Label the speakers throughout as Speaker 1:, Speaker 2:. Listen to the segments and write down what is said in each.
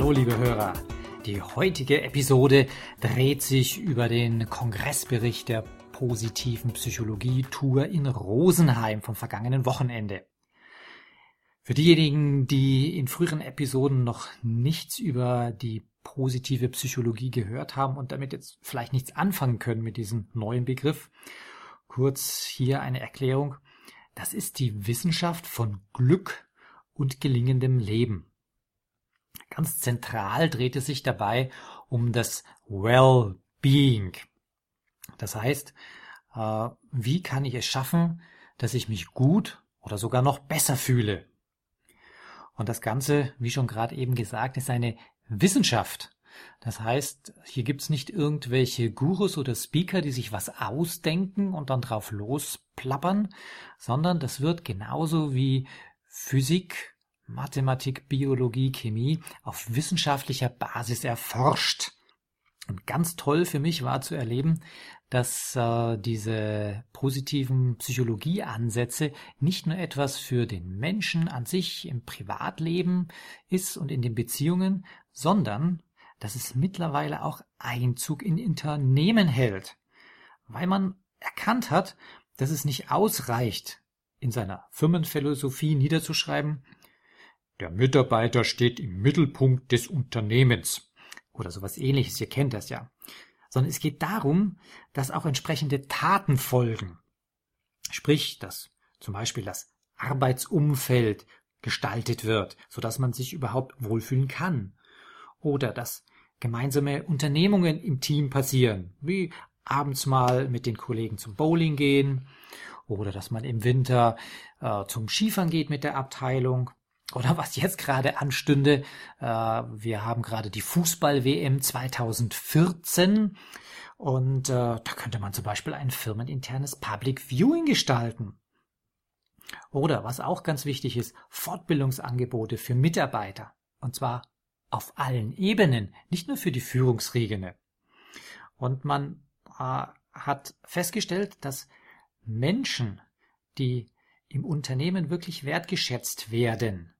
Speaker 1: Hallo liebe Hörer, die heutige Episode dreht sich über den Kongressbericht der positiven Psychologie-Tour in Rosenheim vom vergangenen Wochenende. Für diejenigen, die in früheren Episoden noch nichts über die positive Psychologie gehört haben und damit jetzt vielleicht nichts anfangen können mit diesem neuen Begriff, kurz hier eine Erklärung. Das ist die Wissenschaft von Glück und gelingendem Leben. Ganz zentral dreht es sich dabei um das Well-Being. Das heißt, äh, wie kann ich es schaffen, dass ich mich gut oder sogar noch besser fühle? Und das Ganze, wie schon gerade eben gesagt, ist eine Wissenschaft. Das heißt, hier gibt's nicht irgendwelche Gurus oder Speaker, die sich was ausdenken und dann drauf losplappern, sondern das wird genauso wie Physik, Mathematik, Biologie, Chemie auf wissenschaftlicher Basis erforscht. Und ganz toll für mich war zu erleben, dass äh, diese positiven Psychologieansätze nicht nur etwas für den Menschen an sich im Privatleben ist und in den Beziehungen, sondern dass es mittlerweile auch Einzug in Unternehmen hält, weil man erkannt hat, dass es nicht ausreicht, in seiner Firmenphilosophie niederzuschreiben, der Mitarbeiter steht im Mittelpunkt des Unternehmens oder sowas ähnliches, ihr kennt das ja, sondern es geht darum, dass auch entsprechende Taten folgen. Sprich, dass zum Beispiel das Arbeitsumfeld gestaltet wird, so dass man sich überhaupt wohlfühlen kann. Oder dass gemeinsame Unternehmungen im Team passieren, wie abends mal mit den Kollegen zum Bowling gehen oder dass man im Winter äh, zum Skifahren geht mit der Abteilung oder was jetzt gerade anstünde. Äh, wir haben gerade die Fußball-WM 2014 und äh, da könnte man zum Beispiel ein firmeninternes Public Viewing gestalten. Oder was auch ganz wichtig ist, Fortbildungsangebote für Mitarbeiter. Und zwar auf allen Ebenen, nicht nur für die Führungsriegene. Und man äh, hat festgestellt, dass Menschen, die im Unternehmen wirklich wertgeschätzt werden,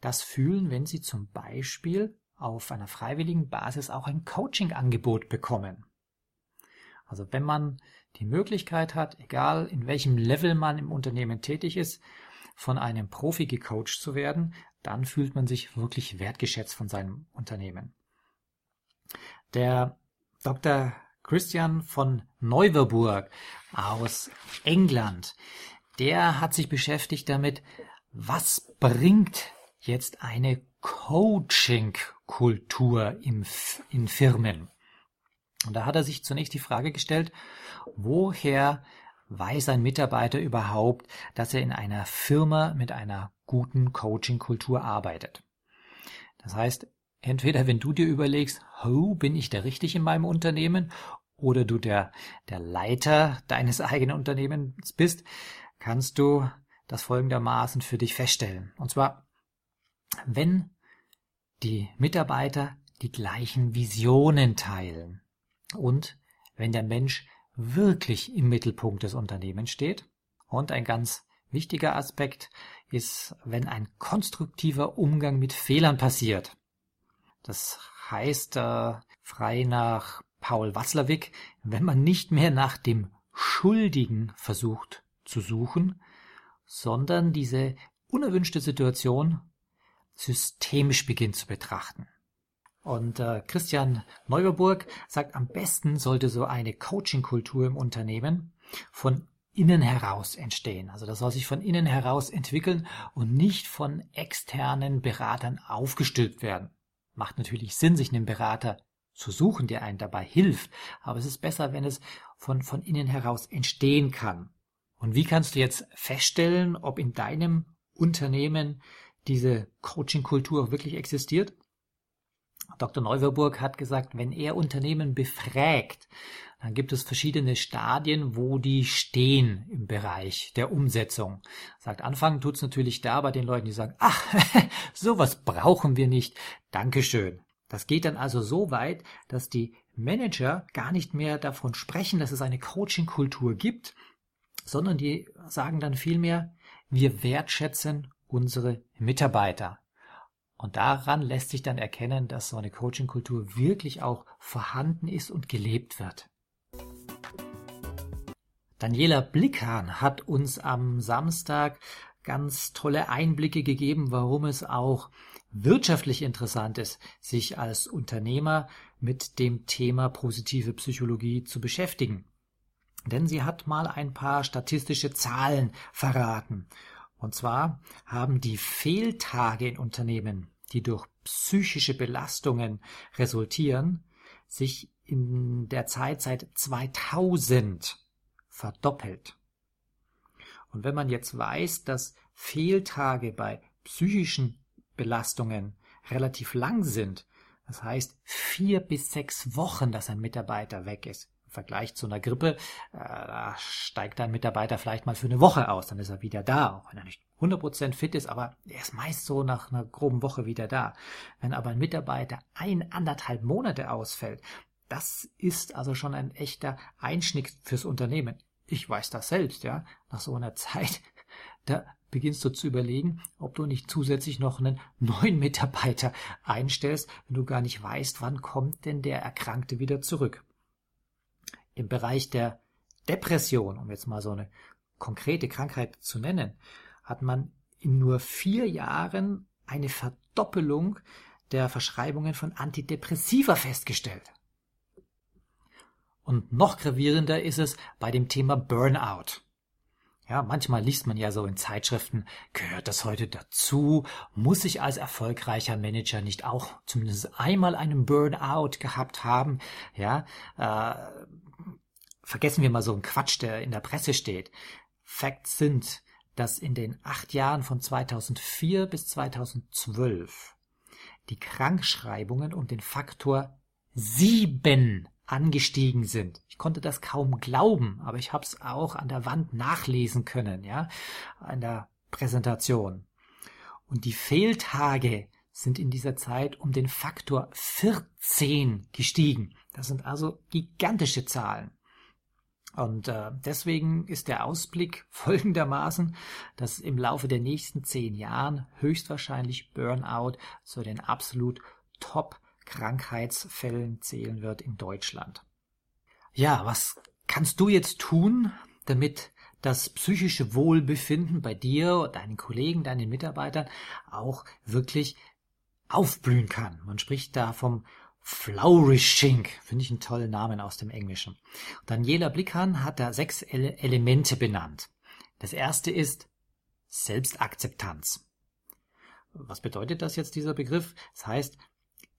Speaker 1: das fühlen, wenn sie zum Beispiel auf einer freiwilligen Basis auch ein Coaching-Angebot bekommen. Also wenn man die Möglichkeit hat, egal in welchem Level man im Unternehmen tätig ist, von einem Profi gecoacht zu werden, dann fühlt man sich wirklich wertgeschätzt von seinem Unternehmen. Der Dr. Christian von Neuwerburg aus England, der hat sich beschäftigt damit, was bringt jetzt eine Coaching-Kultur in Firmen. Und da hat er sich zunächst die Frage gestellt, woher weiß ein Mitarbeiter überhaupt, dass er in einer Firma mit einer guten Coaching-Kultur arbeitet? Das heißt, entweder wenn du dir überlegst, oh, bin ich da richtig in meinem Unternehmen, oder du der, der Leiter deines eigenen Unternehmens bist, kannst du das folgendermaßen für dich feststellen. Und zwar, wenn die Mitarbeiter die gleichen Visionen teilen und wenn der Mensch wirklich im Mittelpunkt des Unternehmens steht. Und ein ganz wichtiger Aspekt ist, wenn ein konstruktiver Umgang mit Fehlern passiert. Das heißt, äh, frei nach Paul Watzlawick, wenn man nicht mehr nach dem Schuldigen versucht zu suchen, sondern diese unerwünschte Situation systemisch beginnt zu betrachten. Und äh, Christian Neuberburg sagt, am besten sollte so eine Coaching-Kultur im Unternehmen von innen heraus entstehen. Also das soll sich von innen heraus entwickeln und nicht von externen Beratern aufgestülpt werden. Macht natürlich Sinn, sich einen Berater zu suchen, der einen dabei hilft. Aber es ist besser, wenn es von, von innen heraus entstehen kann. Und wie kannst du jetzt feststellen, ob in deinem Unternehmen diese Coaching-Kultur wirklich existiert? Dr. Neuwerburg hat gesagt, wenn er Unternehmen befragt, dann gibt es verschiedene Stadien, wo die stehen im Bereich der Umsetzung. Sagt, anfangen tut's natürlich da bei den Leuten, die sagen, ach, sowas brauchen wir nicht. Dankeschön. Das geht dann also so weit, dass die Manager gar nicht mehr davon sprechen, dass es eine Coaching-Kultur gibt, sondern die sagen dann vielmehr, wir wertschätzen unsere Mitarbeiter. Und daran lässt sich dann erkennen, dass so eine Coaching-Kultur wirklich auch vorhanden ist und gelebt wird. Daniela Blickhahn hat uns am Samstag ganz tolle Einblicke gegeben, warum es auch wirtschaftlich interessant ist, sich als Unternehmer mit dem Thema positive Psychologie zu beschäftigen. Denn sie hat mal ein paar statistische Zahlen verraten. Und zwar haben die Fehltage in Unternehmen, die durch psychische Belastungen resultieren, sich in der Zeit seit 2000 verdoppelt. Und wenn man jetzt weiß, dass Fehltage bei psychischen Belastungen relativ lang sind, das heißt vier bis sechs Wochen, dass ein Mitarbeiter weg ist, im Vergleich zu einer Grippe, äh, da steigt ein Mitarbeiter vielleicht mal für eine Woche aus, dann ist er wieder da, auch wenn er nicht 100% fit ist, aber er ist meist so nach einer groben Woche wieder da. Wenn aber ein Mitarbeiter ein, anderthalb Monate ausfällt, das ist also schon ein echter Einschnitt fürs Unternehmen. Ich weiß das selbst, ja. Nach so einer Zeit, da beginnst du zu überlegen, ob du nicht zusätzlich noch einen neuen Mitarbeiter einstellst, wenn du gar nicht weißt, wann kommt denn der Erkrankte wieder zurück. Im Bereich der Depression, um jetzt mal so eine konkrete Krankheit zu nennen, hat man in nur vier Jahren eine Verdoppelung der Verschreibungen von Antidepressiva festgestellt. Und noch gravierender ist es bei dem Thema Burnout. Ja, manchmal liest man ja so in Zeitschriften, gehört das heute dazu? Muss ich als erfolgreicher Manager nicht auch zumindest einmal einen Burnout gehabt haben? Ja, äh, vergessen wir mal so einen Quatsch, der in der Presse steht. Facts sind, dass in den acht Jahren von 2004 bis 2012 die Krankschreibungen um den Faktor sieben angestiegen sind. Ich konnte das kaum glauben, aber ich habe es auch an der Wand nachlesen können, ja, an der Präsentation. Und die Fehltage sind in dieser Zeit um den Faktor 14 gestiegen. Das sind also gigantische Zahlen. Und äh, deswegen ist der Ausblick folgendermaßen, dass im Laufe der nächsten zehn Jahren höchstwahrscheinlich Burnout zu den absolut Top Krankheitsfällen zählen wird in Deutschland. Ja, was kannst du jetzt tun, damit das psychische Wohlbefinden bei dir, deinen Kollegen, deinen Mitarbeitern auch wirklich aufblühen kann? Man spricht da vom Flourishing, finde ich einen tollen Namen aus dem Englischen. Daniela Blickhahn hat da sechs Ele Elemente benannt. Das erste ist Selbstakzeptanz. Was bedeutet das jetzt, dieser Begriff? Das heißt,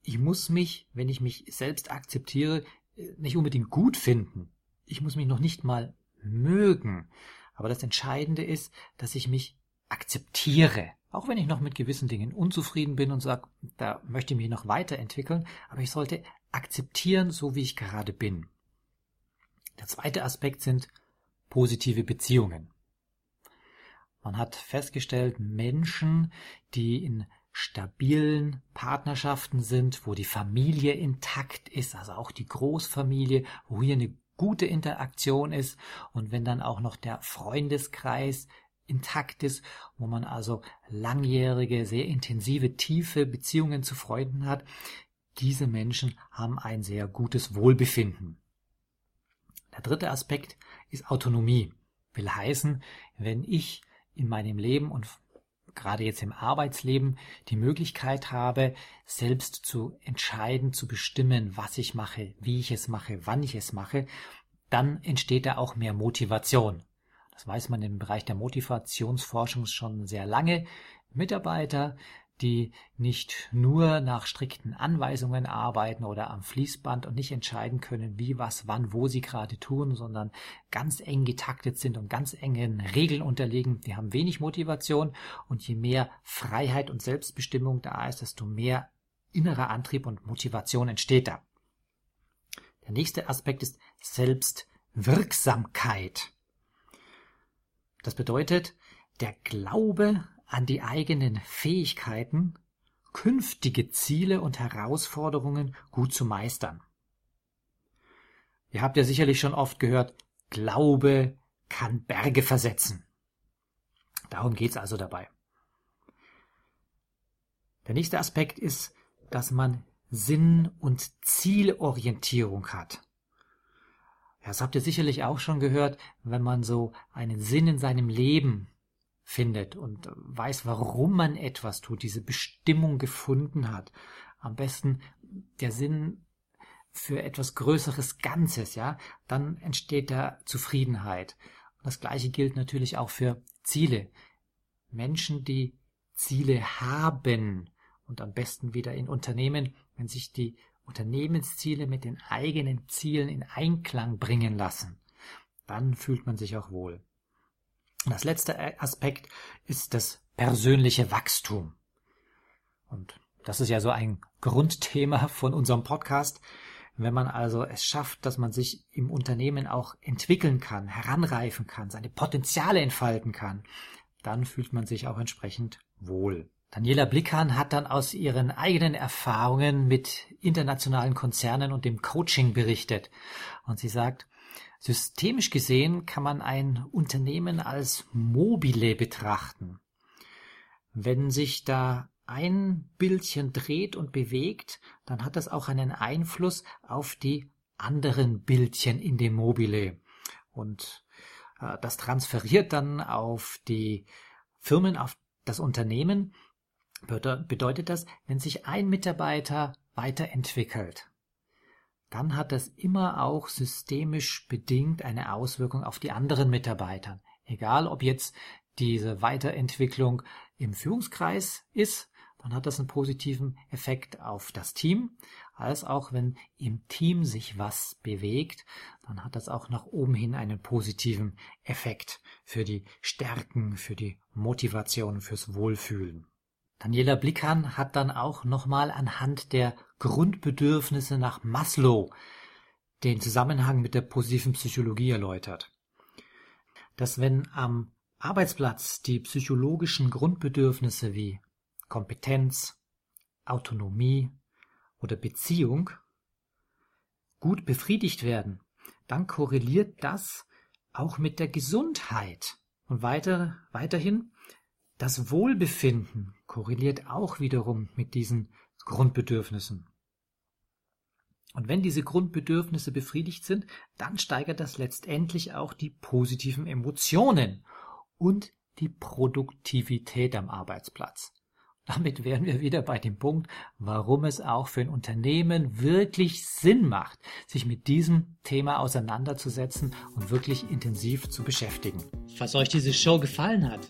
Speaker 1: ich muss mich, wenn ich mich selbst akzeptiere, nicht unbedingt gut finden. Ich muss mich noch nicht mal mögen. Aber das Entscheidende ist, dass ich mich akzeptiere. Auch wenn ich noch mit gewissen Dingen unzufrieden bin und sage, da möchte ich mich noch weiterentwickeln, aber ich sollte akzeptieren, so wie ich gerade bin. Der zweite Aspekt sind positive Beziehungen. Man hat festgestellt, Menschen, die in stabilen Partnerschaften sind, wo die Familie intakt ist, also auch die Großfamilie, wo hier eine gute Interaktion ist und wenn dann auch noch der Freundeskreis intakt ist, wo man also langjährige, sehr intensive, tiefe Beziehungen zu Freunden hat, diese Menschen haben ein sehr gutes Wohlbefinden. Der dritte Aspekt ist Autonomie. Will heißen, wenn ich in meinem Leben und gerade jetzt im Arbeitsleben die Möglichkeit habe, selbst zu entscheiden, zu bestimmen, was ich mache, wie ich es mache, wann ich es mache, dann entsteht da auch mehr Motivation. Das weiß man im Bereich der Motivationsforschung schon sehr lange. Mitarbeiter, die nicht nur nach strikten Anweisungen arbeiten oder am Fließband und nicht entscheiden können, wie, was, wann, wo sie gerade tun, sondern ganz eng getaktet sind und ganz engen Regeln unterliegen, die haben wenig Motivation und je mehr Freiheit und Selbstbestimmung da ist, desto mehr innerer Antrieb und Motivation entsteht da. Der nächste Aspekt ist Selbstwirksamkeit. Das bedeutet, der Glaube an die eigenen Fähigkeiten, künftige Ziele und Herausforderungen gut zu meistern. Ihr habt ja sicherlich schon oft gehört, Glaube kann Berge versetzen. Darum geht's also dabei. Der nächste Aspekt ist, dass man Sinn- und Zielorientierung hat. Das habt ihr sicherlich auch schon gehört, wenn man so einen Sinn in seinem Leben findet und weiß, warum man etwas tut, diese Bestimmung gefunden hat. Am besten der Sinn für etwas größeres Ganzes, ja, dann entsteht da Zufriedenheit. Und das gleiche gilt natürlich auch für Ziele. Menschen, die Ziele haben und am besten wieder in Unternehmen, wenn sich die Unternehmensziele mit den eigenen Zielen in Einklang bringen lassen, dann fühlt man sich auch wohl. Das letzte Aspekt ist das persönliche Wachstum. Und das ist ja so ein Grundthema von unserem Podcast. Wenn man also es schafft, dass man sich im Unternehmen auch entwickeln kann, heranreifen kann, seine Potenziale entfalten kann, dann fühlt man sich auch entsprechend wohl. Daniela Blickhahn hat dann aus ihren eigenen Erfahrungen mit internationalen Konzernen und dem Coaching berichtet. Und sie sagt, systemisch gesehen kann man ein Unternehmen als mobile betrachten. Wenn sich da ein Bildchen dreht und bewegt, dann hat das auch einen Einfluss auf die anderen Bildchen in dem Mobile. Und äh, das transferiert dann auf die Firmen, auf das Unternehmen bedeutet das, wenn sich ein Mitarbeiter weiterentwickelt, dann hat das immer auch systemisch bedingt eine Auswirkung auf die anderen Mitarbeiter. Egal, ob jetzt diese Weiterentwicklung im Führungskreis ist, dann hat das einen positiven Effekt auf das Team, als auch wenn im Team sich was bewegt, dann hat das auch nach oben hin einen positiven Effekt für die Stärken, für die Motivation, fürs Wohlfühlen. Daniela Blickhahn hat dann auch nochmal anhand der Grundbedürfnisse nach Maslow den Zusammenhang mit der positiven Psychologie erläutert. Dass wenn am Arbeitsplatz die psychologischen Grundbedürfnisse wie Kompetenz, Autonomie oder Beziehung gut befriedigt werden, dann korreliert das auch mit der Gesundheit. Und weiter, weiterhin das Wohlbefinden korreliert auch wiederum mit diesen Grundbedürfnissen. Und wenn diese Grundbedürfnisse befriedigt sind, dann steigert das letztendlich auch die positiven Emotionen und die Produktivität am Arbeitsplatz. Damit wären wir wieder bei dem Punkt, warum es auch für ein Unternehmen wirklich Sinn macht, sich mit diesem Thema auseinanderzusetzen und wirklich intensiv zu beschäftigen.
Speaker 2: Falls euch diese Show gefallen hat,